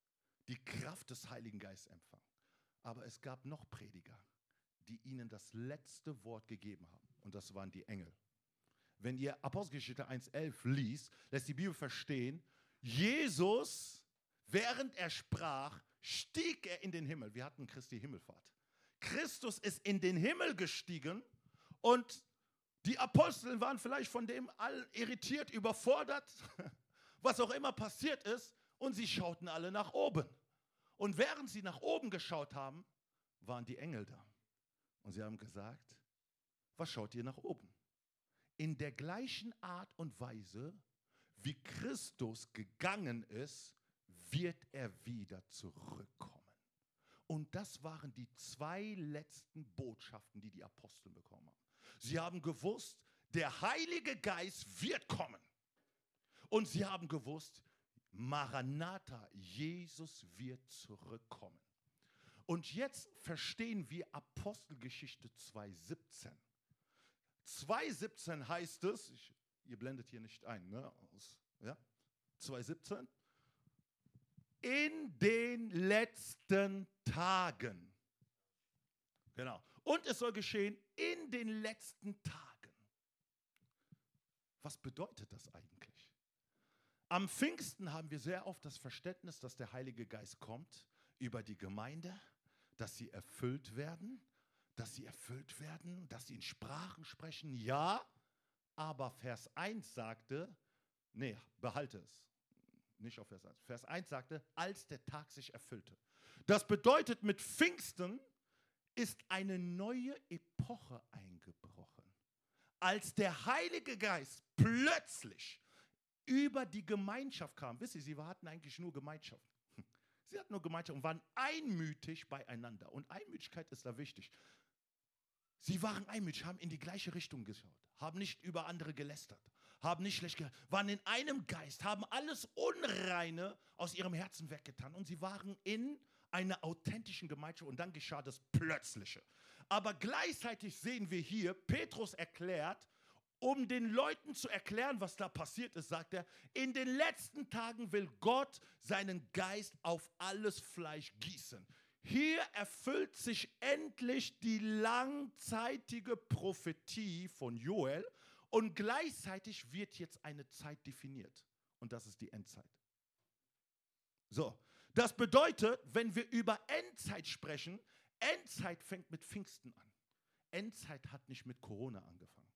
die Kraft des Heiligen Geistes empfangen. Aber es gab noch Prediger, die ihnen das letzte Wort gegeben haben. Und das waren die Engel. Wenn ihr Apostelgeschichte 1.11 liest, lässt die Bibel verstehen, Jesus, während er sprach, stieg er in den Himmel. Wir hatten Christi Himmelfahrt. Christus ist in den Himmel gestiegen und Die Apostel waren vielleicht von dem all irritiert, überfordert, was auch immer passiert ist, und sie schauten alle nach oben. Und während sie nach oben geschaut haben, waren die Engel da. Und sie haben gesagt, was schaut ihr nach oben? In der gleichen Art und Weise, wie Christus gegangen ist, wird er wieder zurückkommen. Und das waren die zwei letzten Botschaften, die die Apostel bekommen haben. Sie haben gewusst, der Heilige Geist wird kommen. Und sie haben gewusst, Maranatha, Jesus wird zurückkommen. Und jetzt verstehen wir Apostelgeschichte 2.17. 2.17 heißt es, ich, ihr blendet hier nicht ein, ne? Ja? 2.17. In den letzten Tagen. Genau. Und es soll geschehen in den letzten Tagen. Was bedeutet das eigentlich? Am Pfingsten haben wir sehr oft das Verständnis, dass der Heilige Geist kommt über die Gemeinde, dass sie erfüllt werden, dass sie erfüllt werden, dass sie in Sprachen sprechen. Ja, aber Vers 1 sagte, nee, behalte es. Nicht auf Vers 1. Vers 1 sagte, als der Tag sich erfüllte. Das bedeutet, mit Pfingsten ist eine neue Epoche eingebrochen. Als der Heilige Geist plötzlich über die Gemeinschaft kam, wisst ihr, sie hatten eigentlich nur Gemeinschaft. Sie hatten nur Gemeinschaft und waren einmütig beieinander. Und Einmütigkeit ist da wichtig. Sie waren einmütig, haben in die gleiche Richtung geschaut, haben nicht über andere gelästert, haben nicht schlecht gehört, waren in einem Geist, haben alles Unreine aus ihrem Herzen weggetan und sie waren in einer authentischen Gemeinschaft und dann geschah das Plötzliche. Aber gleichzeitig sehen wir hier, Petrus erklärt, um den Leuten zu erklären, was da passiert ist, sagt er, in den letzten Tagen will Gott seinen Geist auf alles Fleisch gießen. Hier erfüllt sich endlich die langzeitige Prophetie von Joel und gleichzeitig wird jetzt eine Zeit definiert und das ist die Endzeit. So, das bedeutet, wenn wir über Endzeit sprechen, Endzeit fängt mit Pfingsten an. Endzeit hat nicht mit Corona angefangen.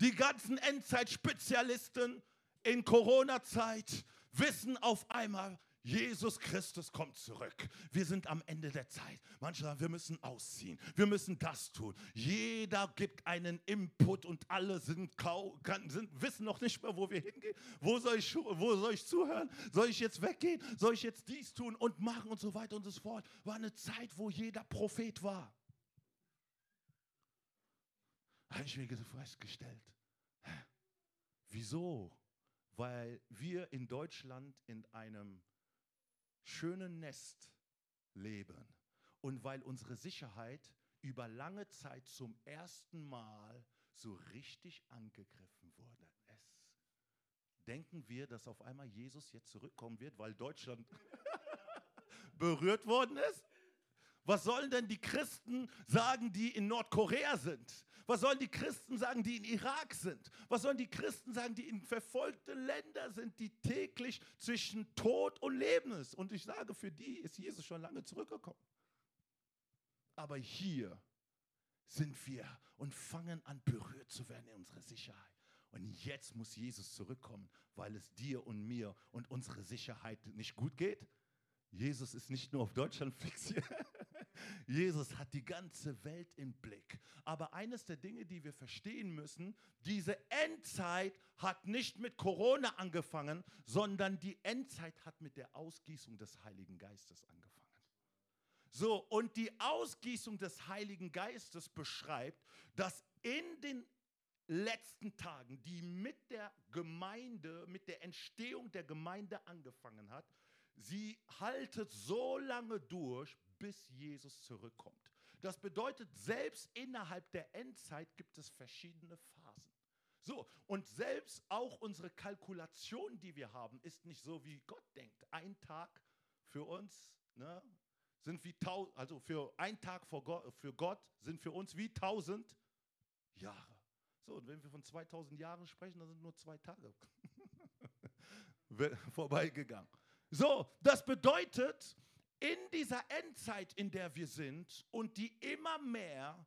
Die ganzen Endzeit-Spezialisten in Corona-Zeit wissen auf einmal, Jesus Christus kommt zurück. Wir sind am Ende der Zeit. Manche sagen, wir müssen ausziehen. Wir müssen das tun. Jeder gibt einen Input und alle sind, sind, wissen noch nicht mehr, wo wir hingehen. Wo soll, ich, wo soll ich zuhören? Soll ich jetzt weggehen? Soll ich jetzt dies tun und machen und so weiter und so fort? War eine Zeit, wo jeder Prophet war. Habe ich mir festgestellt. Wieso? Weil wir in Deutschland in einem schönen Nest leben und weil unsere Sicherheit über lange Zeit zum ersten Mal so richtig angegriffen wurde. Es denken wir, dass auf einmal Jesus jetzt zurückkommen wird, weil Deutschland berührt worden ist? Was sollen denn die Christen sagen, die in Nordkorea sind? Was sollen die Christen sagen, die in Irak sind? Was sollen die Christen sagen, die in verfolgte Länder sind, die täglich zwischen Tod und Leben ist? Und ich sage, für die ist Jesus schon lange zurückgekommen. Aber hier sind wir und fangen an, berührt zu werden in unserer Sicherheit. Und jetzt muss Jesus zurückkommen, weil es dir und mir und unsere Sicherheit nicht gut geht. Jesus ist nicht nur auf Deutschland fixiert. Jesus hat die ganze Welt im Blick. Aber eines der Dinge, die wir verstehen müssen, diese Endzeit hat nicht mit Corona angefangen, sondern die Endzeit hat mit der Ausgießung des Heiligen Geistes angefangen. So, und die Ausgießung des Heiligen Geistes beschreibt, dass in den letzten Tagen, die mit der Gemeinde, mit der Entstehung der Gemeinde angefangen hat, sie haltet so lange durch, bis Jesus zurückkommt. Das bedeutet, selbst innerhalb der Endzeit gibt es verschiedene Phasen. So, und selbst auch unsere Kalkulation, die wir haben, ist nicht so, wie Gott denkt. Ein Tag für uns ne, sind wie tausend, also für ein Tag Gott, für Gott sind für uns wie tausend Jahre. So, und wenn wir von 2000 Jahren sprechen, dann sind nur zwei Tage vorbeigegangen. So, das bedeutet, in dieser Endzeit, in der wir sind und die immer mehr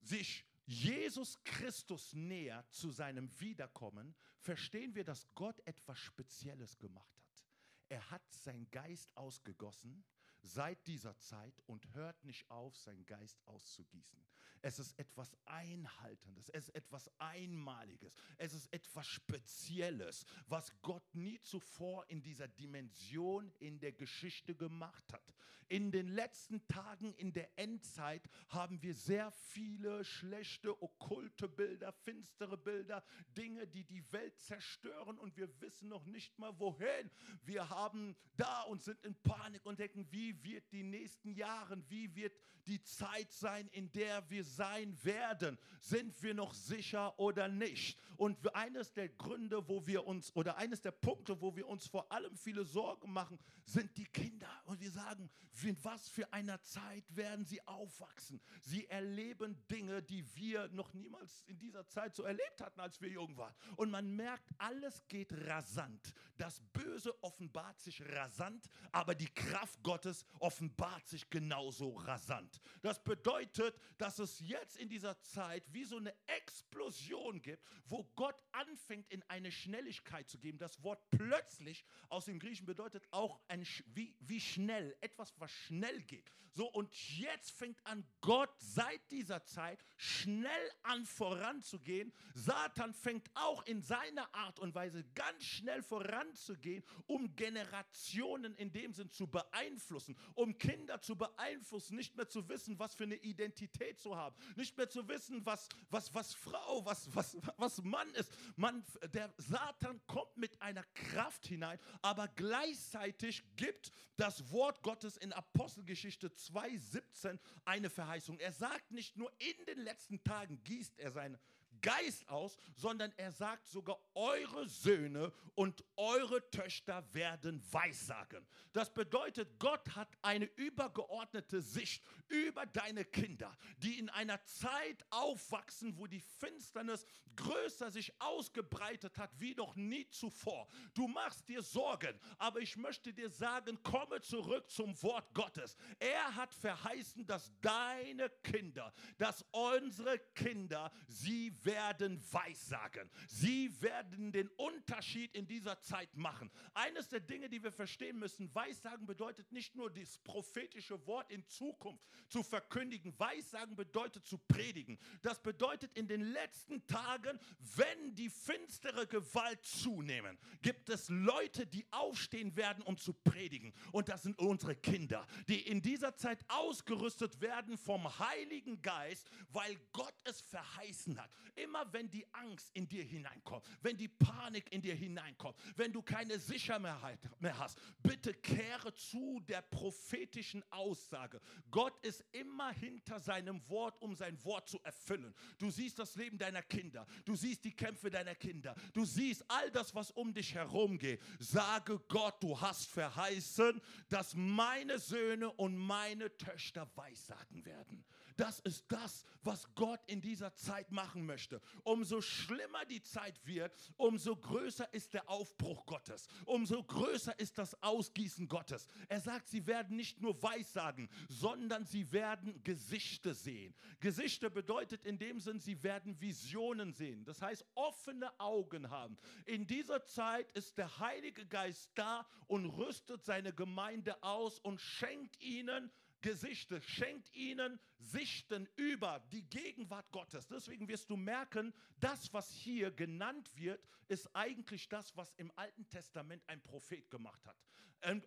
sich Jesus Christus näher zu seinem Wiederkommen, verstehen wir, dass Gott etwas Spezielles gemacht hat. Er hat seinen Geist ausgegossen seit dieser Zeit und hört nicht auf, seinen Geist auszugießen. Es ist etwas Einhaltendes, es ist etwas Einmaliges, es ist etwas Spezielles, was Gott nie zuvor in dieser Dimension in der Geschichte gemacht hat. In den letzten Tagen in der Endzeit haben wir sehr viele schlechte, okkulte Bilder, finstere Bilder, Dinge, die die Welt zerstören und wir wissen noch nicht mal wohin. Wir haben da und sind in Panik und denken, wie wird die nächsten Jahre, wie wird die Zeit sein, in der wir sein werden? Sind wir noch sicher oder nicht? Und eines der Gründe, wo wir uns, oder eines der Punkte, wo wir uns vor allem viele Sorgen machen, sind die Kinder. Und wir sagen, in was für einer Zeit werden sie aufwachsen? Sie erleben Dinge, die wir noch niemals in dieser Zeit so erlebt hatten, als wir jung waren. Und man merkt, alles geht rasant. Das Böse offenbart sich rasant, aber die Kraft Gottes offenbart sich genauso rasant. Das bedeutet, dass es jetzt in dieser Zeit wie so eine Explosion gibt, wo Gott anfängt, in eine Schnelligkeit zu geben. Das Wort plötzlich aus dem Griechen bedeutet auch ein, wie, wie schnell, etwas, was schnell geht. So, und jetzt fängt an, Gott seit dieser Zeit schnell an voranzugehen. Satan fängt auch in seiner Art und Weise ganz schnell voranzugehen, um Generationen in dem Sinn zu beeinflussen, um Kinder zu beeinflussen, nicht mehr zu wissen, was für eine Identität zu haben, nicht mehr zu wissen, was, was, was Frau, was, was, was Mann ist. Man, der Satan kommt mit einer Kraft hinein, aber gleichzeitig gibt das Wort Gottes in Apostelgeschichte 2,17 eine Verheißung. Er sagt nicht nur, in den letzten Tagen gießt er seine Geist aus, sondern er sagt sogar, eure Söhne und eure Töchter werden Weissagen. Das bedeutet, Gott hat eine übergeordnete Sicht über deine Kinder, die in einer Zeit aufwachsen, wo die Finsternis größer sich ausgebreitet hat wie noch nie zuvor. Du machst dir Sorgen, aber ich möchte dir sagen, komme zurück zum Wort Gottes. Er hat verheißen, dass deine Kinder, dass unsere Kinder, sie werden Weissagen. Sie werden den Unterschied in dieser Zeit machen. Eines der Dinge, die wir verstehen müssen, Weissagen bedeutet nicht nur das prophetische Wort in Zukunft zu verkündigen. Weissagen bedeutet zu predigen. Das bedeutet in den letzten Tagen, wenn die finstere Gewalt zunehmen, gibt es Leute, die aufstehen werden, um zu predigen. Und das sind unsere Kinder, die in dieser Zeit ausgerüstet werden vom Heiligen Geist, weil Gott es verheißen hat. Immer wenn die Angst in dir hineinkommt, wenn die Panik in dir hineinkommt, wenn du keine Sicherheit mehr hast, bitte kehre zu der prophetischen Aussage. Gott ist immer hinter seinem Wort, um sein Wort zu erfüllen. Du siehst das Leben deiner Kinder, du siehst die Kämpfe deiner Kinder, du siehst all das, was um dich herum geht. Sage Gott, du hast verheißen, dass meine Söhne und meine Töchter weissagen werden. Das ist das, was Gott in dieser Zeit machen möchte. Umso schlimmer die Zeit wird, umso größer ist der Aufbruch Gottes. Umso größer ist das Ausgießen Gottes. Er sagt, sie werden nicht nur Weissagen, sondern sie werden Gesichter sehen. Gesichter bedeutet in dem Sinn, sie werden Visionen sehen. Das heißt, offene Augen haben. In dieser Zeit ist der Heilige Geist da und rüstet seine Gemeinde aus und schenkt ihnen Gesichter, schenkt ihnen Sichten über die Gegenwart Gottes. Deswegen wirst du merken, das, was hier genannt wird, ist eigentlich das, was im Alten Testament ein Prophet gemacht hat.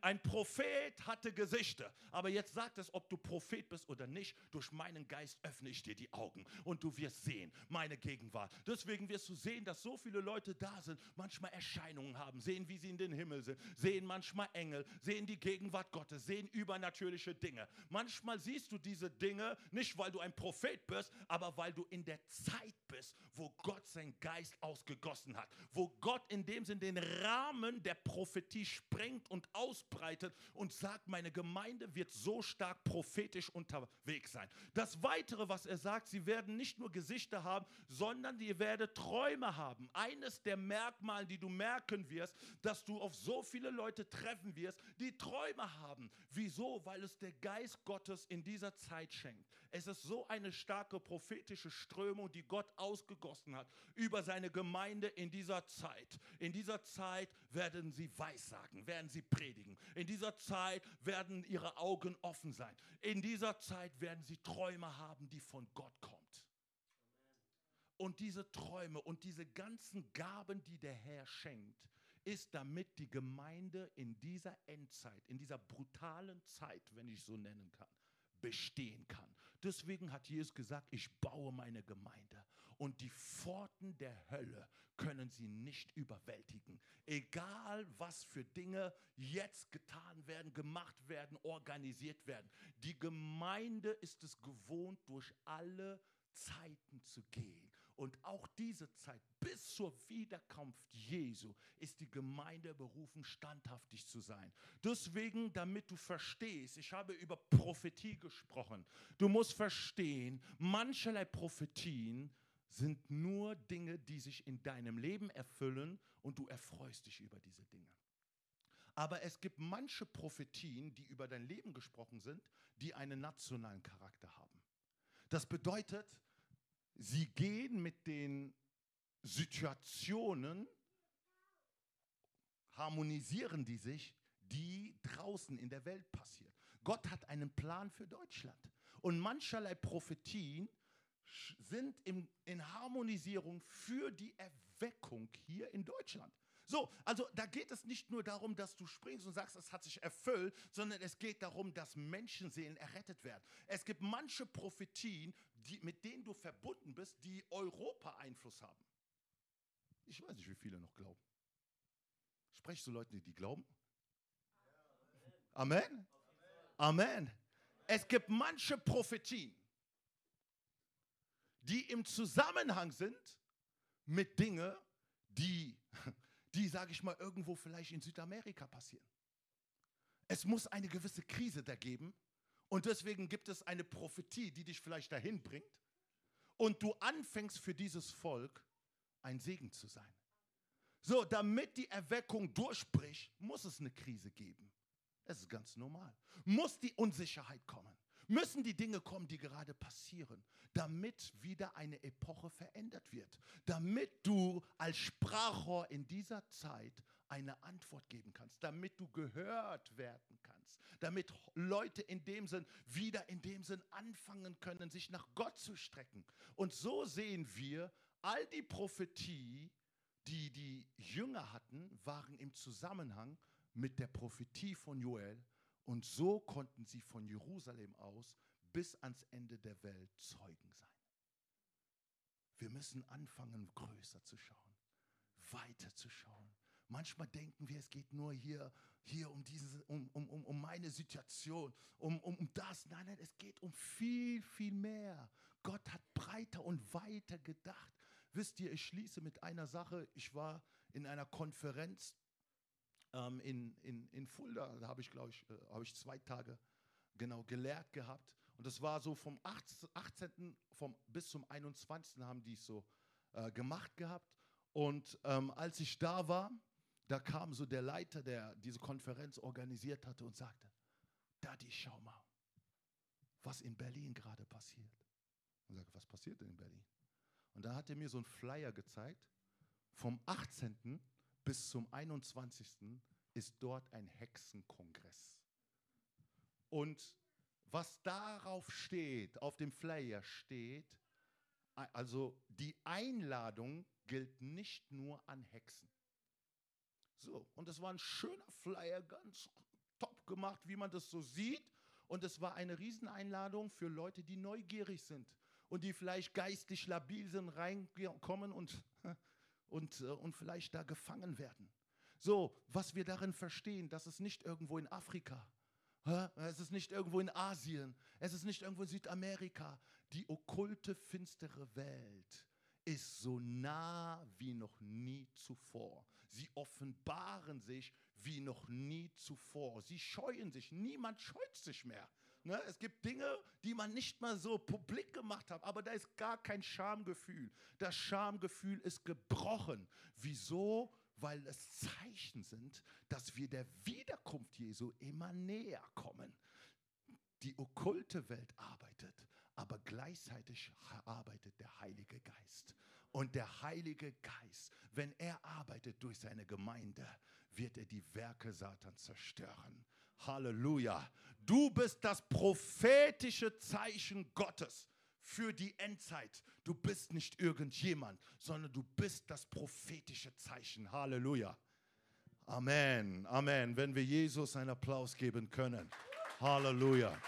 Ein Prophet hatte Gesichter, aber jetzt sagt es, ob du Prophet bist oder nicht, durch meinen Geist öffne ich dir die Augen und du wirst sehen, meine Gegenwart. Deswegen wirst du sehen, dass so viele Leute da sind, manchmal Erscheinungen haben, sehen, wie sie in den Himmel sind, sehen manchmal Engel, sehen die Gegenwart Gottes, sehen übernatürliche Dinge. Manchmal siehst du diese Dinge nicht, weil du ein Prophet bist, aber weil du in der Zeit bist, wo Gott seinen Geist ausgegossen hat, wo Gott in dem Sinn den Rahmen der Prophetie sprengt und aus ausbreitet und sagt, meine Gemeinde wird so stark prophetisch unterwegs sein. Das Weitere, was er sagt, sie werden nicht nur Gesichter haben, sondern ihr werdet Träume haben. Eines der Merkmale, die du merken wirst, dass du auf so viele Leute treffen wirst, die Träume haben. Wieso? Weil es der Geist Gottes in dieser Zeit schenkt. Es ist so eine starke prophetische Strömung, die Gott ausgegossen hat über seine Gemeinde in dieser Zeit. In dieser Zeit werden sie weissagen, werden sie predigen. In dieser Zeit werden ihre Augen offen sein. In dieser Zeit werden sie Träume haben, die von Gott kommen. Und diese Träume und diese ganzen Gaben, die der Herr schenkt, ist, damit die Gemeinde in dieser Endzeit, in dieser brutalen Zeit, wenn ich so nennen kann, bestehen kann. Deswegen hat Jesus gesagt, ich baue meine Gemeinde und die Pforten der Hölle können sie nicht überwältigen. Egal was für Dinge jetzt getan werden, gemacht werden, organisiert werden. Die Gemeinde ist es gewohnt, durch alle Zeiten zu gehen. Und auch diese Zeit bis zur Wiederkunft Jesu ist die Gemeinde berufen, standhaftig zu sein. Deswegen, damit du verstehst, ich habe über Prophetie gesprochen. Du musst verstehen, mancherlei Prophetien sind nur Dinge, die sich in deinem Leben erfüllen und du erfreust dich über diese Dinge. Aber es gibt manche Prophetien, die über dein Leben gesprochen sind, die einen nationalen Charakter haben. Das bedeutet, Sie gehen mit den Situationen, harmonisieren die sich, die draußen in der Welt passieren. Gott hat einen Plan für Deutschland. Und mancherlei Prophetien sind im, in Harmonisierung für die Erweckung hier in Deutschland. So, also da geht es nicht nur darum, dass du springst und sagst, es hat sich erfüllt, sondern es geht darum, dass Menschenseelen errettet werden. Es gibt manche Prophetien, die, mit denen du verbunden bist, die Europa Einfluss haben. Ich weiß nicht, wie viele noch glauben. Sprechst du Leuten, die glauben? Amen. Amen. Es gibt manche Prophetien, die im Zusammenhang sind mit Dingen, die die, sage ich mal, irgendwo vielleicht in Südamerika passieren. Es muss eine gewisse Krise da geben und deswegen gibt es eine Prophetie, die dich vielleicht dahin bringt und du anfängst für dieses Volk ein Segen zu sein. So, damit die Erweckung durchbricht, muss es eine Krise geben. Es ist ganz normal. Muss die Unsicherheit kommen müssen die Dinge kommen, die gerade passieren, damit wieder eine Epoche verändert wird, damit du als Sprachrohr in dieser Zeit eine Antwort geben kannst, damit du gehört werden kannst, damit Leute in dem Sinn wieder in dem Sinn anfangen können, sich nach Gott zu strecken. Und so sehen wir, all die Prophetie, die die Jünger hatten, waren im Zusammenhang mit der Prophetie von Joel und so konnten sie von Jerusalem aus bis ans Ende der Welt Zeugen sein. Wir müssen anfangen, größer zu schauen, weiter zu schauen. Manchmal denken wir, es geht nur hier, hier um, diese, um, um, um meine Situation, um, um, um das. Nein, nein, es geht um viel, viel mehr. Gott hat breiter und weiter gedacht. Wisst ihr, ich schließe mit einer Sache. Ich war in einer Konferenz ähm, in, in, in Fulda. Da habe ich, glaube ich, äh, habe ich zwei Tage genau gelehrt gehabt. Und das war so vom 18. Vom, bis zum 21. haben die es so äh, gemacht gehabt. Und ähm, als ich da war, da kam so der Leiter, der diese Konferenz organisiert hatte und sagte, Daddy, schau mal, was in Berlin gerade passiert. Und ich sagte, was passiert denn in Berlin? Und da hat er mir so einen Flyer gezeigt vom 18 bis zum 21. ist dort ein Hexenkongress. Und was darauf steht, auf dem Flyer steht, also die Einladung gilt nicht nur an Hexen. So, und es war ein schöner Flyer, ganz top gemacht, wie man das so sieht. Und es war eine Rieseneinladung für Leute, die neugierig sind und die vielleicht geistlich labil sind, reinkommen und und, äh, und vielleicht da gefangen werden. So, was wir darin verstehen, dass es nicht irgendwo in Afrika, es ist nicht irgendwo in Asien, es ist nicht irgendwo in Südamerika. Die okkulte, finstere Welt ist so nah wie noch nie zuvor. Sie offenbaren sich wie noch nie zuvor. Sie scheuen sich. Niemand scheut sich mehr. Ne? Es gibt Dinge, die man nicht mal so publik gemacht hat, aber da ist gar kein Schamgefühl. Das Schamgefühl ist gebrochen. Wieso? Weil es Zeichen sind, dass wir der Wiederkunft Jesu immer näher kommen. die okkulte Welt arbeitet, aber gleichzeitig arbeitet der Heilige Geist. Und der Heilige Geist, wenn er arbeitet durch seine Gemeinde, wird er die Werke Satans zerstören. Halleluja. Du bist das prophetische Zeichen Gottes für die Endzeit. Du bist nicht irgendjemand, sondern du bist das prophetische Zeichen. Halleluja. Amen, Amen. Wenn wir Jesus einen Applaus geben können. Halleluja.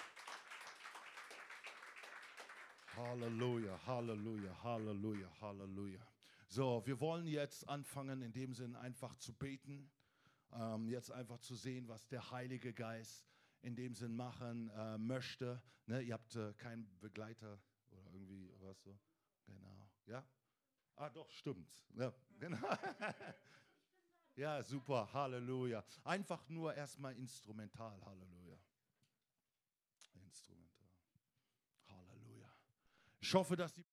Halleluja, Halleluja, Halleluja, Halleluja. So, wir wollen jetzt anfangen, in dem Sinn einfach zu beten. Ähm, jetzt einfach zu sehen, was der Heilige Geist in dem Sinn machen äh, möchte. Ne, ihr habt äh, keinen Begleiter oder irgendwie was so. Genau. Ja? Ah, doch, stimmt. Ja, genau. ja, super. Halleluja. Einfach nur erstmal instrumental. Halleluja. Ich hoffe, dass die